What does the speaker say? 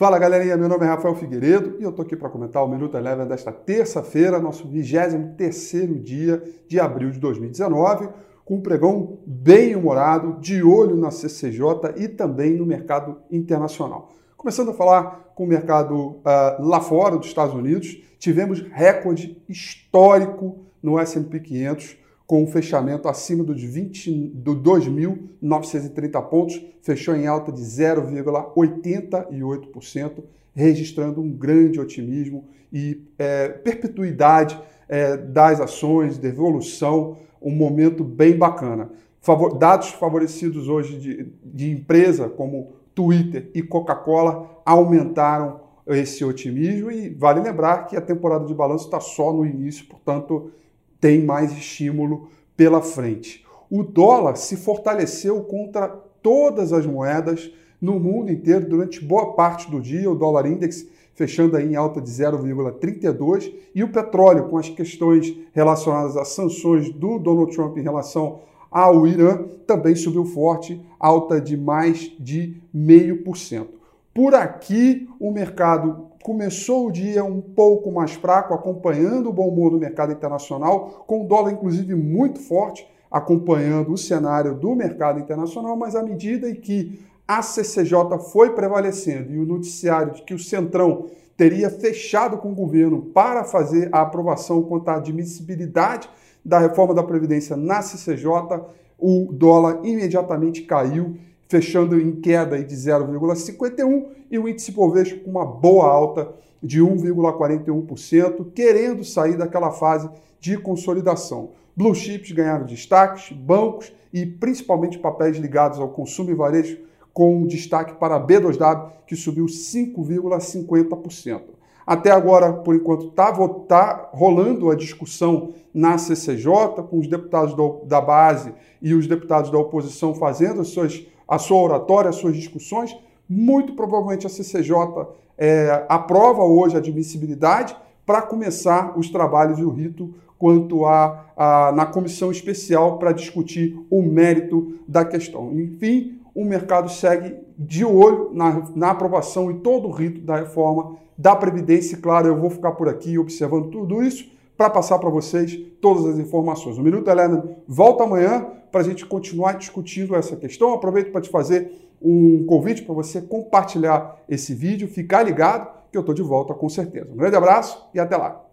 Fala galerinha, meu nome é Rafael Figueiredo e eu tô aqui para comentar o Minuto Eleven desta terça-feira, nosso 23º dia de abril de 2019, com um pregão bem humorado, de olho na CCJ e também no mercado internacional. Começando a falar com o mercado uh, lá fora dos Estados Unidos, tivemos recorde histórico no S&P 500, com um fechamento acima dos 20, do 2.930 pontos, fechou em alta de 0,88%, registrando um grande otimismo e é, perpetuidade é, das ações, de evolução, um momento bem bacana. Favor, dados favorecidos hoje de, de empresa como Twitter e Coca-Cola aumentaram esse otimismo e vale lembrar que a temporada de balanço está só no início, portanto tem mais estímulo pela frente. O dólar se fortaleceu contra todas as moedas no mundo inteiro durante boa parte do dia, o dólar index fechando aí em alta de 0,32 e o petróleo com as questões relacionadas às sanções do Donald Trump em relação ao Irã também subiu forte, alta de mais de 0,5%. Por aqui, o mercado começou o dia um pouco mais fraco, acompanhando o bom humor do mercado internacional, com o dólar inclusive muito forte, acompanhando o cenário do mercado internacional, mas à medida em que a CCJ foi prevalecendo e o noticiário de que o Centrão teria fechado com o governo para fazer a aprovação quanto à admissibilidade da reforma da Previdência na CCJ, o dólar imediatamente caiu fechando em queda de 0,51 e o índice Bovespa com uma boa alta de 1,41%, querendo sair daquela fase de consolidação. Blue chips ganharam destaques, bancos e principalmente papéis ligados ao consumo e varejo, com destaque para a B2W, que subiu 5,50%. Até agora, por enquanto, está tá rolando a discussão na CCJ, com os deputados do, da base e os deputados da oposição fazendo as suas a sua oratória, as suas discussões, muito provavelmente a CCJ é, aprova hoje a admissibilidade para começar os trabalhos e o rito quanto a, a na comissão especial para discutir o mérito da questão. Enfim, o mercado segue de olho na, na aprovação e todo o rito da reforma da Previdência. E, claro, eu vou ficar por aqui observando tudo isso para passar para vocês todas as informações. O Minuto Helena volta amanhã para a gente continuar discutindo essa questão. Aproveito para te fazer um convite para você compartilhar esse vídeo, ficar ligado, que eu estou de volta com certeza. Um grande abraço e até lá!